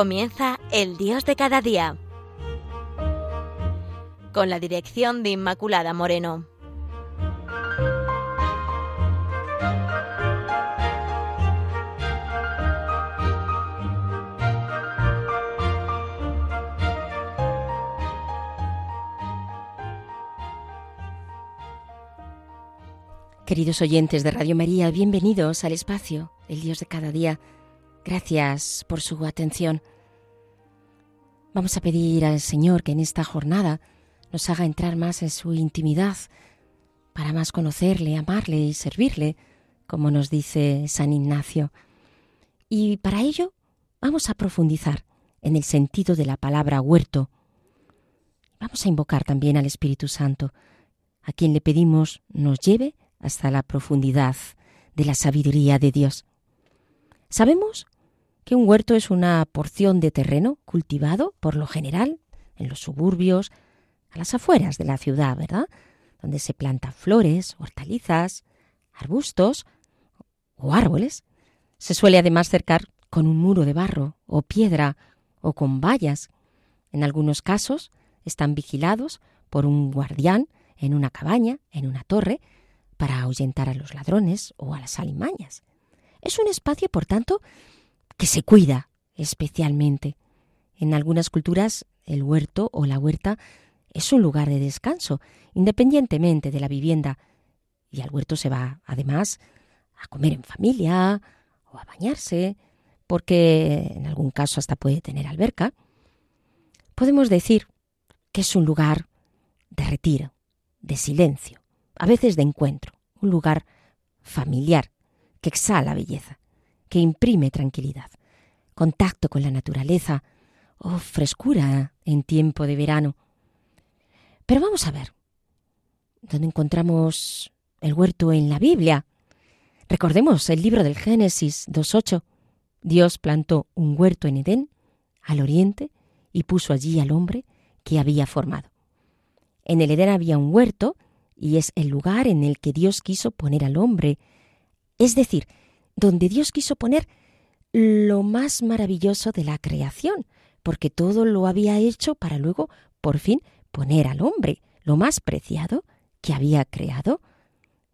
Comienza El Dios de cada día. Con la dirección de Inmaculada Moreno. Queridos oyentes de Radio María, bienvenidos al espacio, el Dios de cada día. Gracias por su atención. Vamos a pedir al Señor que en esta jornada nos haga entrar más en su intimidad, para más conocerle, amarle y servirle, como nos dice San Ignacio. Y para ello vamos a profundizar en el sentido de la palabra huerto. Vamos a invocar también al Espíritu Santo, a quien le pedimos nos lleve hasta la profundidad de la sabiduría de Dios. Sabemos que un huerto es una porción de terreno cultivado, por lo general, en los suburbios, a las afueras de la ciudad, ¿verdad? Donde se plantan flores, hortalizas, arbustos o árboles. Se suele además cercar con un muro de barro o piedra o con vallas. En algunos casos están vigilados por un guardián en una cabaña, en una torre, para ahuyentar a los ladrones o a las alimañas. Es un espacio, por tanto, que se cuida especialmente. En algunas culturas el huerto o la huerta es un lugar de descanso, independientemente de la vivienda, y al huerto se va, además, a comer en familia o a bañarse, porque en algún caso hasta puede tener alberca. Podemos decir que es un lugar de retiro, de silencio, a veces de encuentro, un lugar familiar que exhala belleza, que imprime tranquilidad, contacto con la naturaleza o frescura en tiempo de verano. Pero vamos a ver, ¿dónde encontramos el huerto en la Biblia? Recordemos el libro del Génesis 2.8. Dios plantó un huerto en Edén, al oriente, y puso allí al hombre que había formado. En el Edén había un huerto y es el lugar en el que Dios quiso poner al hombre, es decir, donde Dios quiso poner lo más maravilloso de la creación, porque todo lo había hecho para luego, por fin, poner al hombre, lo más preciado que había creado,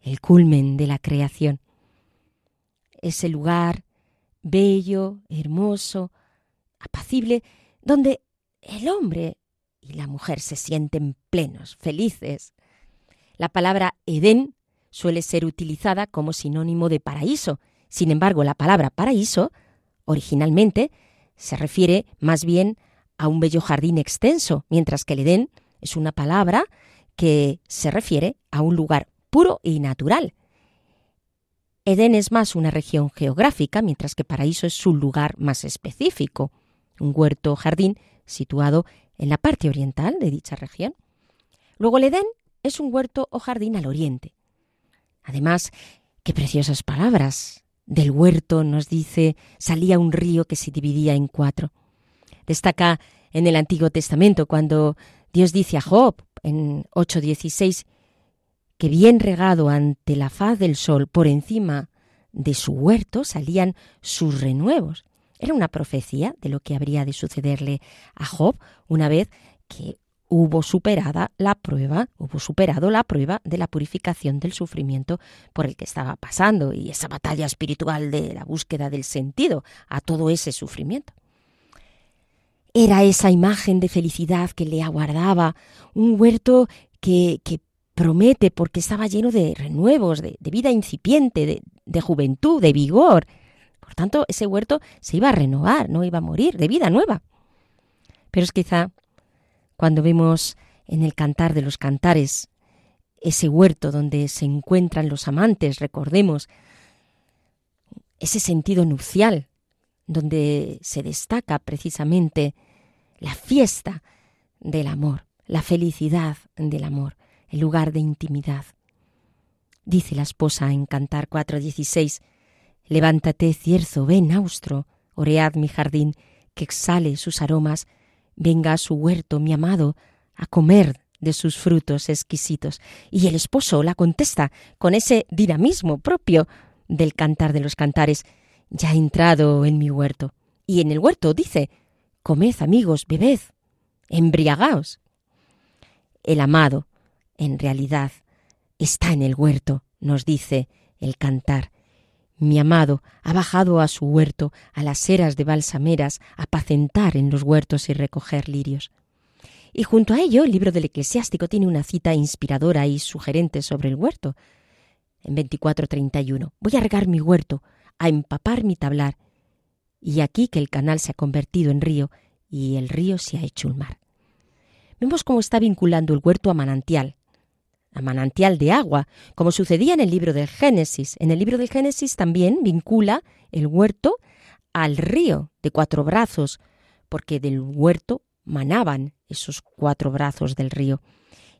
el culmen de la creación. Ese lugar bello, hermoso, apacible, donde el hombre y la mujer se sienten plenos, felices, la palabra Edén suele ser utilizada como sinónimo de paraíso. Sin embargo, la palabra paraíso originalmente se refiere más bien a un bello jardín extenso, mientras que el Edén es una palabra que se refiere a un lugar puro y natural. Edén es más una región geográfica, mientras que paraíso es un lugar más específico, un huerto o jardín situado en la parte oriental de dicha región. Luego el Edén es un huerto o jardín al oriente. Además, qué preciosas palabras. Del huerto, nos dice, salía un río que se dividía en cuatro. Destaca en el Antiguo Testamento cuando Dios dice a Job en 8.16 que bien regado ante la faz del sol por encima de su huerto salían sus renuevos. Era una profecía de lo que habría de sucederle a Job una vez que hubo superada la prueba, hubo superado la prueba de la purificación del sufrimiento por el que estaba pasando y esa batalla espiritual de la búsqueda del sentido a todo ese sufrimiento. Era esa imagen de felicidad que le aguardaba, un huerto que, que promete porque estaba lleno de renuevos, de, vida incipiente, de juventud, de vigor. Por tanto, ese huerto se iba a renovar, no iba a morir, de vida nueva. Pero es quizá cuando vemos en el cantar de los cantares ese huerto donde se encuentran los amantes, recordemos, ese sentido nupcial, donde se destaca precisamente la fiesta del amor, la felicidad del amor, el lugar de intimidad. Dice la esposa en Cantar 4:16, Levántate, cierzo, ven, austro, oread mi jardín, que exhale sus aromas venga a su huerto, mi amado, a comer de sus frutos exquisitos. Y el esposo la contesta con ese dinamismo propio del cantar de los cantares, ya ha entrado en mi huerto. Y en el huerto dice, Comed, amigos, bebed, embriagaos. El amado, en realidad, está en el huerto, nos dice el cantar. Mi amado ha bajado a su huerto, a las eras de balsameras, a apacentar en los huertos y recoger lirios. Y junto a ello, el libro del eclesiástico tiene una cita inspiradora y sugerente sobre el huerto. En 24:31, voy a regar mi huerto, a empapar mi tablar. Y aquí que el canal se ha convertido en río y el río se ha hecho un mar. Vemos cómo está vinculando el huerto a manantial, a manantial de agua, como sucedía en el libro del Génesis. En el libro del Génesis también vincula el huerto al río de cuatro brazos, porque del huerto manaban esos cuatro brazos del río.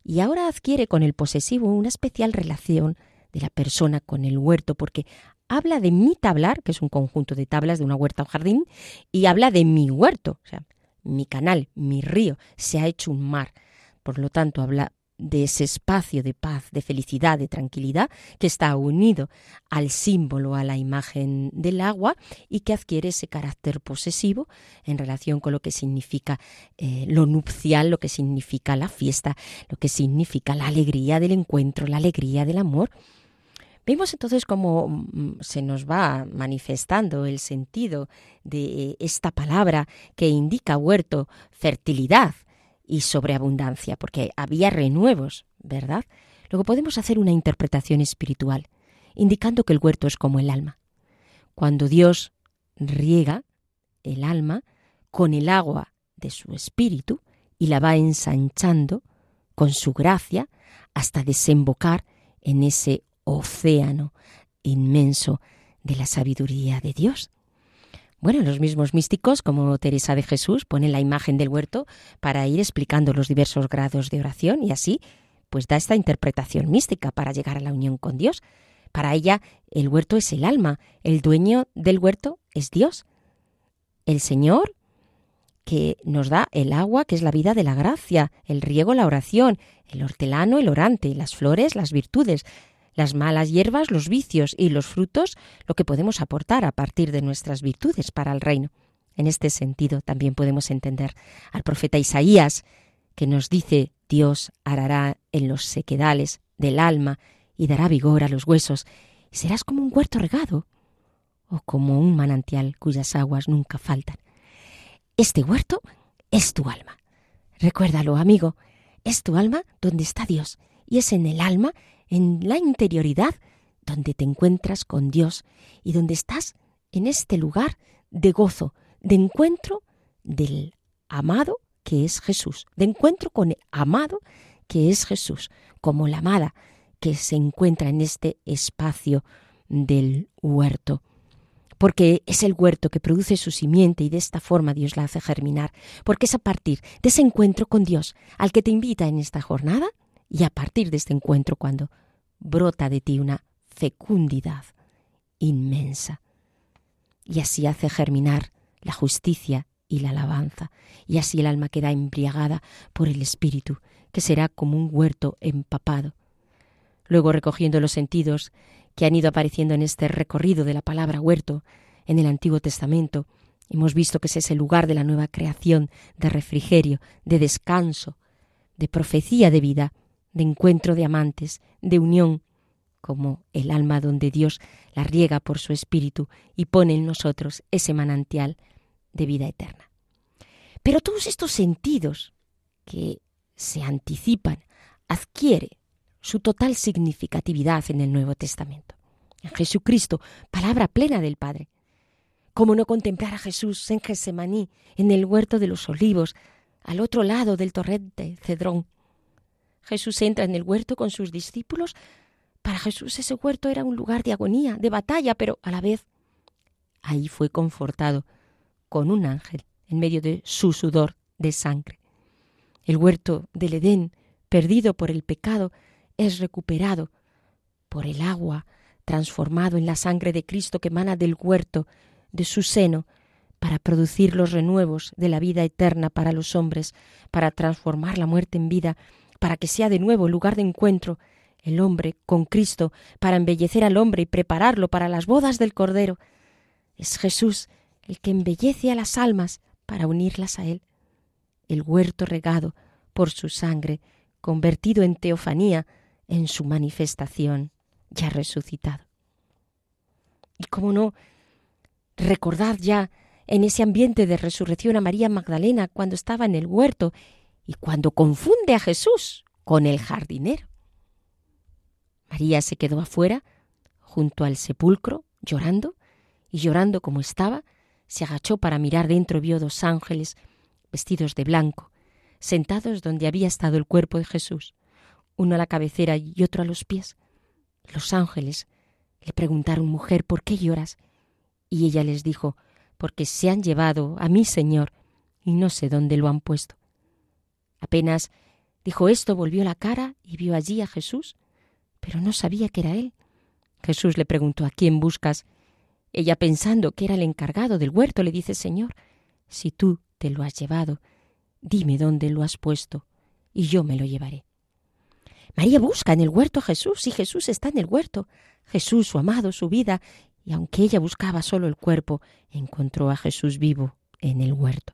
Y ahora adquiere con el posesivo una especial relación de la persona con el huerto, porque habla de mi tablar, que es un conjunto de tablas de una huerta o jardín, y habla de mi huerto, o sea, mi canal, mi río, se ha hecho un mar. Por lo tanto, habla de ese espacio de paz, de felicidad, de tranquilidad, que está unido al símbolo, a la imagen del agua y que adquiere ese carácter posesivo en relación con lo que significa eh, lo nupcial, lo que significa la fiesta, lo que significa la alegría del encuentro, la alegría del amor. Vemos entonces cómo mm, se nos va manifestando el sentido de esta palabra que indica huerto, fertilidad, y sobreabundancia, porque había renuevos, ¿verdad? Luego podemos hacer una interpretación espiritual, indicando que el huerto es como el alma. Cuando Dios riega el alma con el agua de su espíritu y la va ensanchando con su gracia hasta desembocar en ese océano inmenso de la sabiduría de Dios. Bueno, los mismos místicos, como Teresa de Jesús, ponen la imagen del huerto para ir explicando los diversos grados de oración y así, pues da esta interpretación mística para llegar a la unión con Dios. Para ella, el huerto es el alma, el dueño del huerto es Dios. El Señor que nos da el agua, que es la vida de la gracia, el riego, la oración, el hortelano, el orante, las flores, las virtudes, las malas hierbas, los vicios y los frutos, lo que podemos aportar a partir de nuestras virtudes para el reino. En este sentido también podemos entender al profeta Isaías, que nos dice Dios arará en los sequedales del alma y dará vigor a los huesos, serás como un huerto regado o como un manantial cuyas aguas nunca faltan. Este huerto es tu alma. Recuérdalo, amigo, es tu alma donde está Dios, y es en el alma en la interioridad donde te encuentras con Dios y donde estás en este lugar de gozo, de encuentro del amado que es Jesús, de encuentro con el amado que es Jesús, como la amada que se encuentra en este espacio del huerto. Porque es el huerto que produce su simiente y de esta forma Dios la hace germinar. Porque es a partir de ese encuentro con Dios al que te invita en esta jornada y a partir de este encuentro cuando brota de ti una fecundidad inmensa. Y así hace germinar la justicia y la alabanza, y así el alma queda embriagada por el Espíritu, que será como un huerto empapado. Luego, recogiendo los sentidos que han ido apareciendo en este recorrido de la palabra huerto en el Antiguo Testamento, hemos visto que es ese lugar de la nueva creación, de refrigerio, de descanso, de profecía de vida, de encuentro de amantes, de unión, como el alma donde Dios la riega por su espíritu y pone en nosotros ese manantial de vida eterna. Pero todos estos sentidos que se anticipan adquiere su total significatividad en el Nuevo Testamento. En Jesucristo, palabra plena del Padre. ¿Cómo no contemplar a Jesús en Gesemaní, en el huerto de los olivos, al otro lado del torrente Cedrón, Jesús entra en el huerto con sus discípulos. Para Jesús ese huerto era un lugar de agonía, de batalla, pero a la vez ahí fue confortado con un ángel en medio de su sudor de sangre. El huerto del Edén, perdido por el pecado, es recuperado por el agua, transformado en la sangre de Cristo que emana del huerto, de su seno, para producir los renuevos de la vida eterna para los hombres, para transformar la muerte en vida para que sea de nuevo lugar de encuentro el hombre con Cristo, para embellecer al hombre y prepararlo para las bodas del Cordero. Es Jesús el que embellece a las almas para unirlas a Él. El huerto regado por su sangre, convertido en teofanía en su manifestación ya resucitado. Y cómo no, recordad ya en ese ambiente de resurrección a María Magdalena cuando estaba en el huerto y cuando confunde a Jesús con el jardinero. María se quedó afuera, junto al sepulcro, llorando, y llorando como estaba, se agachó para mirar dentro y vio dos ángeles vestidos de blanco, sentados donde había estado el cuerpo de Jesús, uno a la cabecera y otro a los pies. Los ángeles le preguntaron, mujer, ¿por qué lloras? Y ella les dijo, porque se han llevado a mi Señor y no sé dónde lo han puesto. Apenas dijo esto, volvió la cara y vio allí a Jesús, pero no sabía que era él. Jesús le preguntó, ¿a quién buscas? Ella, pensando que era el encargado del huerto, le dice, Señor, si tú te lo has llevado, dime dónde lo has puesto, y yo me lo llevaré. María busca en el huerto a Jesús y Jesús está en el huerto. Jesús, su amado, su vida, y aunque ella buscaba solo el cuerpo, encontró a Jesús vivo en el huerto.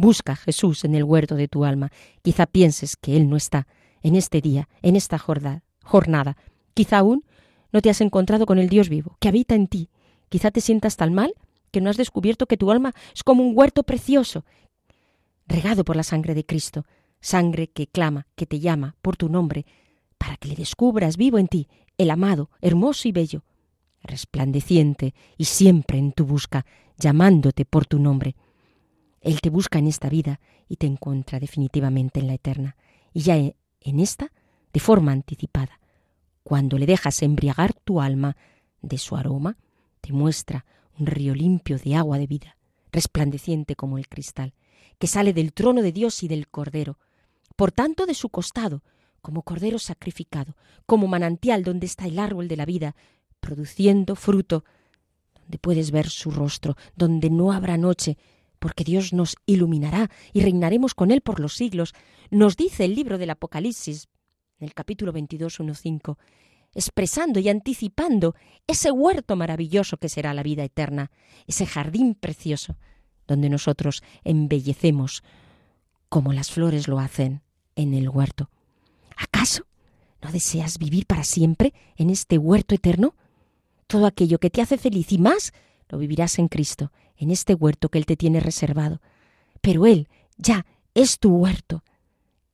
Busca a Jesús en el huerto de tu alma. Quizá pienses que Él no está en este día, en esta jornada. Quizá aún no te has encontrado con el Dios vivo, que habita en ti. Quizá te sientas tan mal que no has descubierto que tu alma es como un huerto precioso, regado por la sangre de Cristo, sangre que clama, que te llama por tu nombre, para que le descubras vivo en ti, el amado, hermoso y bello, resplandeciente y siempre en tu busca, llamándote por tu nombre. Él te busca en esta vida y te encuentra definitivamente en la eterna, y ya en esta, de forma anticipada. Cuando le dejas embriagar tu alma de su aroma, te muestra un río limpio de agua de vida, resplandeciente como el cristal, que sale del trono de Dios y del Cordero, por tanto de su costado, como Cordero sacrificado, como manantial donde está el árbol de la vida, produciendo fruto, donde puedes ver su rostro, donde no habrá noche, porque Dios nos iluminará y reinaremos con Él por los siglos, nos dice el libro del Apocalipsis, en el capítulo 22, 1.5, expresando y anticipando ese huerto maravilloso que será la vida eterna, ese jardín precioso, donde nosotros embellecemos como las flores lo hacen en el huerto. ¿Acaso no deseas vivir para siempre en este huerto eterno? Todo aquello que te hace feliz y más lo vivirás en Cristo, en este huerto que Él te tiene reservado. Pero Él ya es tu huerto.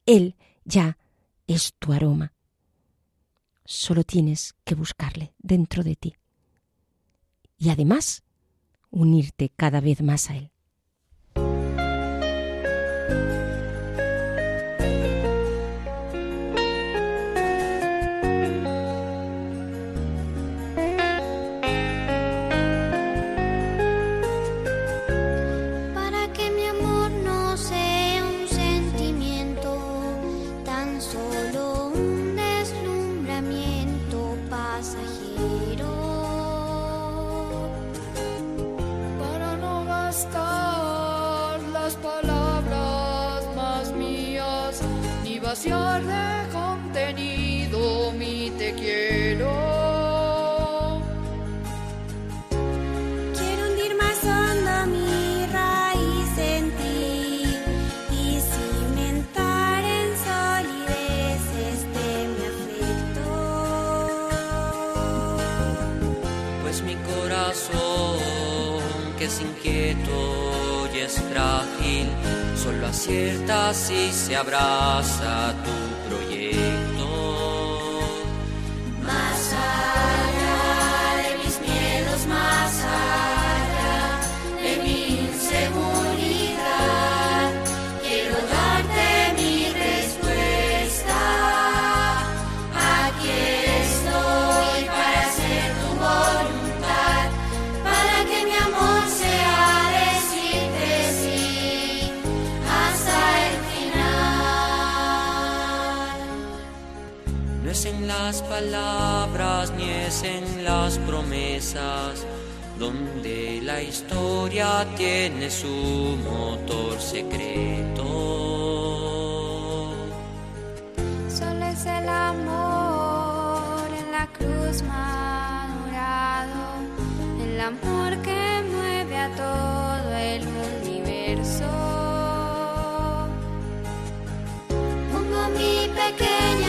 Él ya es tu aroma. Solo tienes que buscarle dentro de ti. Y además, unirte cada vez más a Él. De contenido mi te. Quiero solo acierta si se abraza palabras ni es en las promesas, donde la historia tiene su motor secreto. Solo es el amor en la cruz madurado, el amor que mueve a todo el universo. Pongo mi pequeño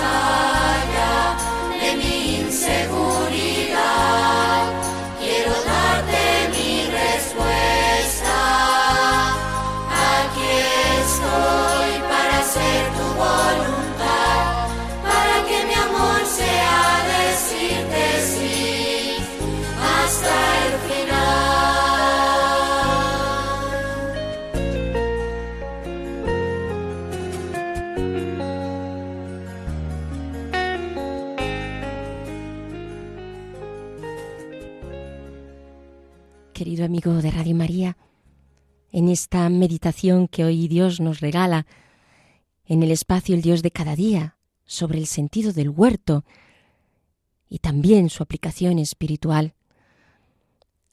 más Querido amigo de Radio María, en esta meditación que hoy Dios nos regala, en el espacio El Dios de cada día, sobre el sentido del huerto y también su aplicación espiritual,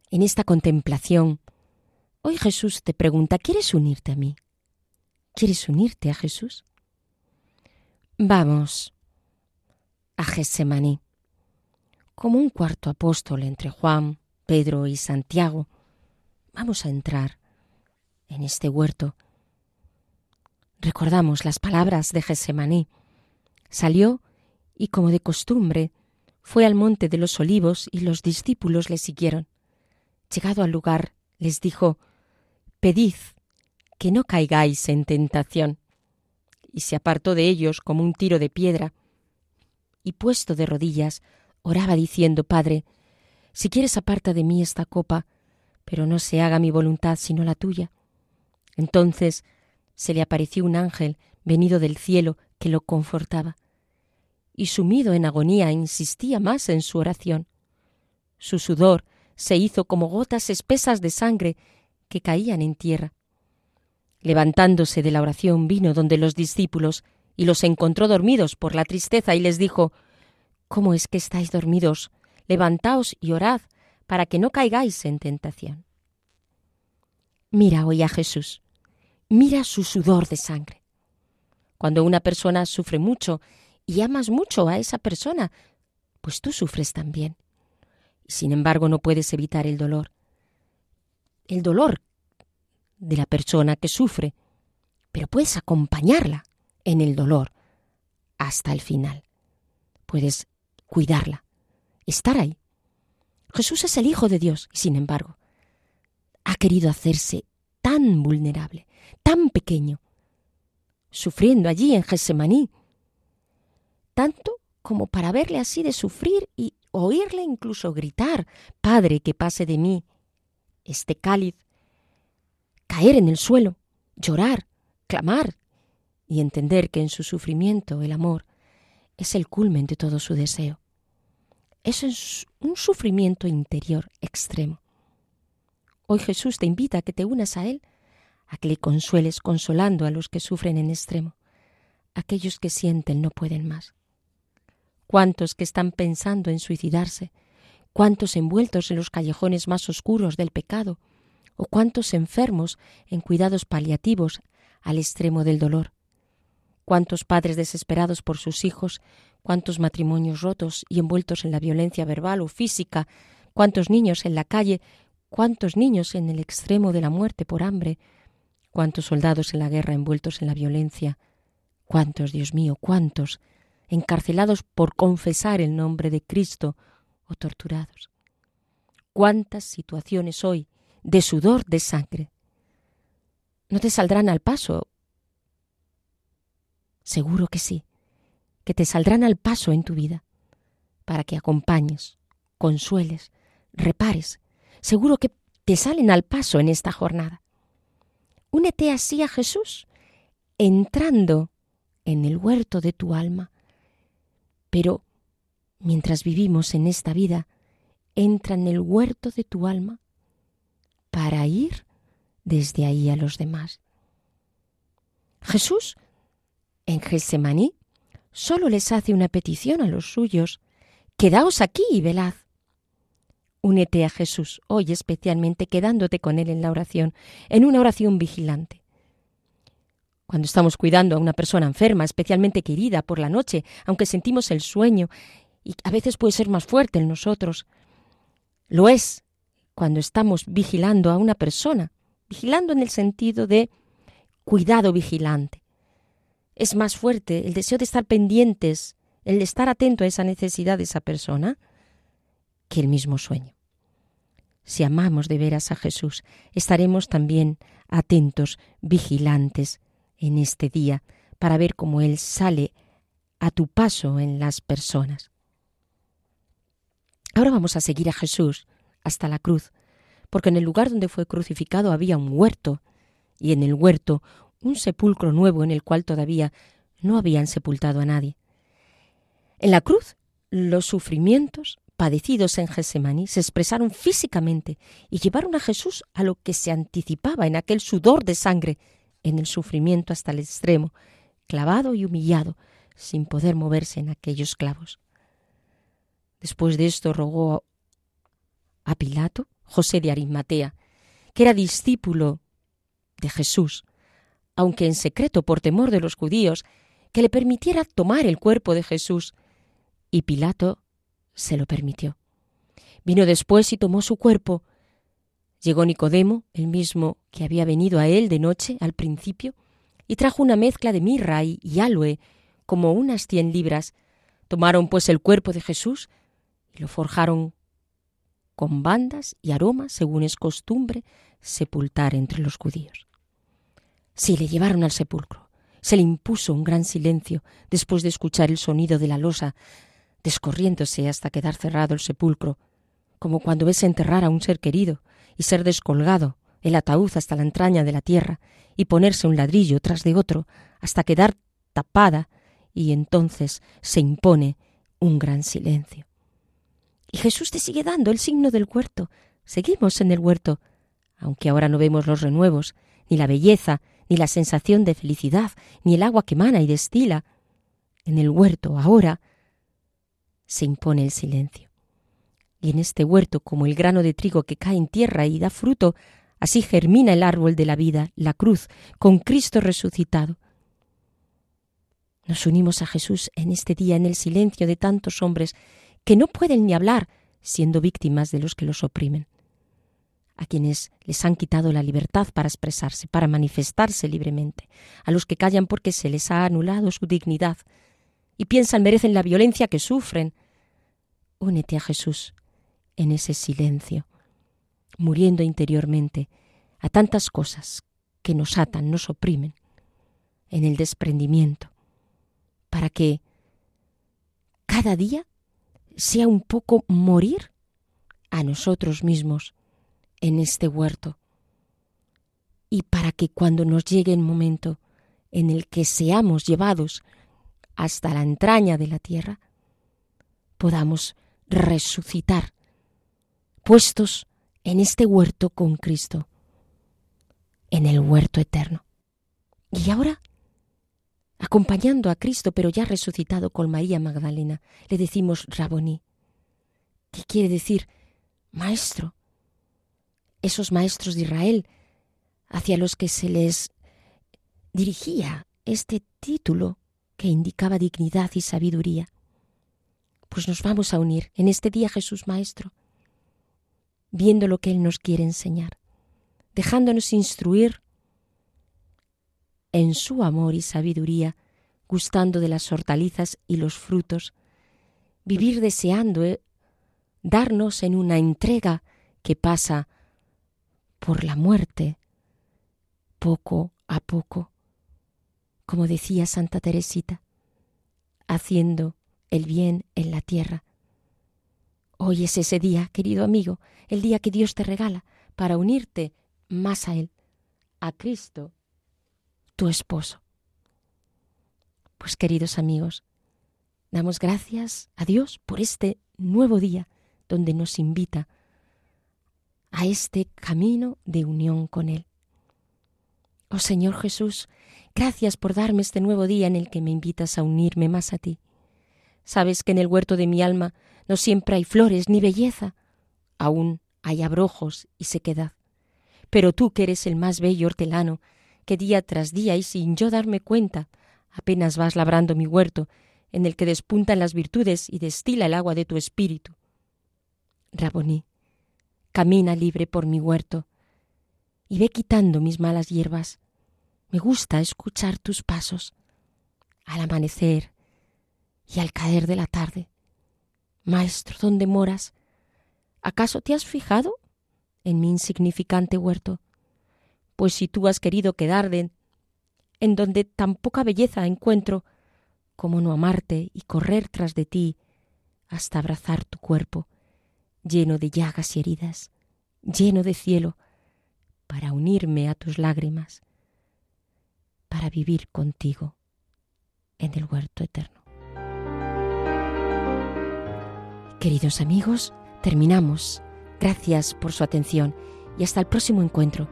en esta contemplación, hoy Jesús te pregunta, ¿quieres unirte a mí? ¿Quieres unirte a Jesús? Vamos a Getsemaní, como un cuarto apóstol entre Juan, Pedro y Santiago, vamos a entrar en este huerto. Recordamos las palabras de Getsemaní. Salió y, como de costumbre, fue al monte de los olivos y los discípulos le siguieron. Llegado al lugar, les dijo, Pedid que no caigáis en tentación. Y se apartó de ellos como un tiro de piedra, y puesto de rodillas, oraba diciendo, Padre, si quieres aparta de mí esta copa, pero no se haga mi voluntad sino la tuya. Entonces se le apareció un ángel venido del cielo que lo confortaba, y sumido en agonía insistía más en su oración. Su sudor se hizo como gotas espesas de sangre que caían en tierra. Levantándose de la oración vino donde los discípulos y los encontró dormidos por la tristeza y les dijo ¿Cómo es que estáis dormidos? Levantaos y orad para que no caigáis en tentación. Mira hoy a Jesús, mira su sudor de sangre. Cuando una persona sufre mucho y amas mucho a esa persona, pues tú sufres también. Sin embargo no puedes evitar el dolor. El dolor de la persona que sufre, pero puedes acompañarla en el dolor hasta el final. Puedes cuidarla, estar ahí. Jesús es el Hijo de Dios y sin embargo ha querido hacerse tan vulnerable, tan pequeño, sufriendo allí en Getsemaní, tanto como para verle así de sufrir y oírle incluso gritar, Padre, que pase de mí este cáliz, caer en el suelo, llorar, clamar y entender que en su sufrimiento el amor es el culmen de todo su deseo. Es un sufrimiento interior extremo. Hoy Jesús te invita a que te unas a Él, a que le consueles consolando a los que sufren en extremo, aquellos que sienten no pueden más. ¿Cuántos que están pensando en suicidarse? ¿Cuántos envueltos en los callejones más oscuros del pecado? ¿O cuántos enfermos en cuidados paliativos al extremo del dolor? ¿Cuántos padres desesperados por sus hijos? ¿Cuántos matrimonios rotos y envueltos en la violencia verbal o física? ¿Cuántos niños en la calle cuántos niños en el extremo de la muerte por hambre, cuántos soldados en la guerra envueltos en la violencia, cuántos, Dios mío, cuántos, encarcelados por confesar el nombre de Cristo o torturados. Cuántas situaciones hoy de sudor de sangre. ¿No te saldrán al paso? Seguro que sí, que te saldrán al paso en tu vida, para que acompañes, consueles, repares. Seguro que te salen al paso en esta jornada. Únete así a Jesús, entrando en el huerto de tu alma. Pero mientras vivimos en esta vida, entra en el huerto de tu alma para ir desde ahí a los demás. Jesús, en Getsemaní, solo les hace una petición a los suyos. Quedaos aquí y velad. Únete a Jesús hoy especialmente quedándote con Él en la oración, en una oración vigilante. Cuando estamos cuidando a una persona enferma, especialmente querida por la noche, aunque sentimos el sueño, y a veces puede ser más fuerte en nosotros, lo es cuando estamos vigilando a una persona, vigilando en el sentido de cuidado vigilante. Es más fuerte el deseo de estar pendientes, el de estar atento a esa necesidad de esa persona, que el mismo sueño. Si amamos de veras a Jesús, estaremos también atentos, vigilantes en este día, para ver cómo Él sale a tu paso en las personas. Ahora vamos a seguir a Jesús hasta la cruz, porque en el lugar donde fue crucificado había un huerto, y en el huerto un sepulcro nuevo en el cual todavía no habían sepultado a nadie. En la cruz los sufrimientos padecidos en Gesemaní se expresaron físicamente y llevaron a Jesús a lo que se anticipaba en aquel sudor de sangre, en el sufrimiento hasta el extremo, clavado y humillado, sin poder moverse en aquellos clavos. Después de esto rogó a Pilato, José de Arimatea, que era discípulo de Jesús, aunque en secreto por temor de los judíos, que le permitiera tomar el cuerpo de Jesús, y Pilato se lo permitió. Vino después y tomó su cuerpo. Llegó Nicodemo, el mismo que había venido a él de noche al principio, y trajo una mezcla de mirra y, y aloe, como unas cien libras. Tomaron pues el cuerpo de Jesús y lo forjaron con bandas y aromas, según es costumbre, sepultar entre los judíos. Sí, le llevaron al sepulcro. Se le impuso un gran silencio después de escuchar el sonido de la losa descorriéndose hasta quedar cerrado el sepulcro, como cuando ves enterrar a un ser querido y ser descolgado el ataúd hasta la entraña de la tierra y ponerse un ladrillo tras de otro hasta quedar tapada y entonces se impone un gran silencio. Y Jesús te sigue dando el signo del huerto. Seguimos en el huerto, aunque ahora no vemos los renuevos, ni la belleza, ni la sensación de felicidad, ni el agua que mana y destila. En el huerto ahora se impone el silencio. Y en este huerto, como el grano de trigo que cae en tierra y da fruto, así germina el árbol de la vida, la cruz, con Cristo resucitado. Nos unimos a Jesús en este día en el silencio de tantos hombres que no pueden ni hablar, siendo víctimas de los que los oprimen, a quienes les han quitado la libertad para expresarse, para manifestarse libremente, a los que callan porque se les ha anulado su dignidad y piensan merecen la violencia que sufren. Únete a Jesús en ese silencio, muriendo interiormente a tantas cosas que nos atan, nos oprimen, en el desprendimiento, para que cada día sea un poco morir a nosotros mismos en este huerto y para que cuando nos llegue el momento en el que seamos llevados hasta la entraña de la tierra, podamos resucitar, puestos en este huerto con Cristo, en el huerto eterno. Y ahora acompañando a Cristo, pero ya resucitado con María Magdalena, le decimos Raboní, ¿Qué quiere decir maestro. Esos maestros de Israel hacia los que se les dirigía este título que indicaba dignidad y sabiduría. Pues nos vamos a unir en este día Jesús Maestro, viendo lo que Él nos quiere enseñar, dejándonos instruir en su amor y sabiduría, gustando de las hortalizas y los frutos, vivir deseando eh, darnos en una entrega que pasa por la muerte, poco a poco, como decía Santa Teresita, haciendo el bien en la tierra, Hoy es ese día, querido amigo, el día que Dios te regala para unirte más a Él, a Cristo, tu esposo. Pues queridos amigos, damos gracias a Dios por este nuevo día donde nos invita a este camino de unión con Él. Oh Señor Jesús, gracias por darme este nuevo día en el que me invitas a unirme más a ti. Sabes que en el huerto de mi alma no siempre hay flores ni belleza, aún hay abrojos y sequedad. Pero tú que eres el más bello hortelano, que día tras día y sin yo darme cuenta, apenas vas labrando mi huerto, en el que despuntan las virtudes y destila el agua de tu espíritu. Raboní, camina libre por mi huerto y ve quitando mis malas hierbas. Me gusta escuchar tus pasos al amanecer y al caer de la tarde. Maestro, ¿dónde moras? ¿Acaso te has fijado en mi insignificante huerto? Pues si tú has querido quedarte en donde tan poca belleza encuentro, ¿cómo no amarte y correr tras de ti hasta abrazar tu cuerpo, lleno de llagas y heridas, lleno de cielo, para unirme a tus lágrimas, para vivir contigo en el huerto eterno. Queridos amigos, terminamos. Gracias por su atención y hasta el próximo encuentro.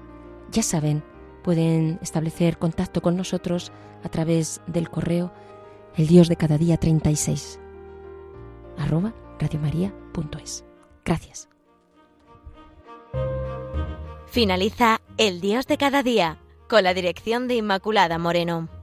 Ya saben, pueden establecer contacto con nosotros a través del correo el dios de cada día 36 arroba radiomaria.es. Gracias. Finaliza El Dios de cada día con la dirección de Inmaculada Moreno.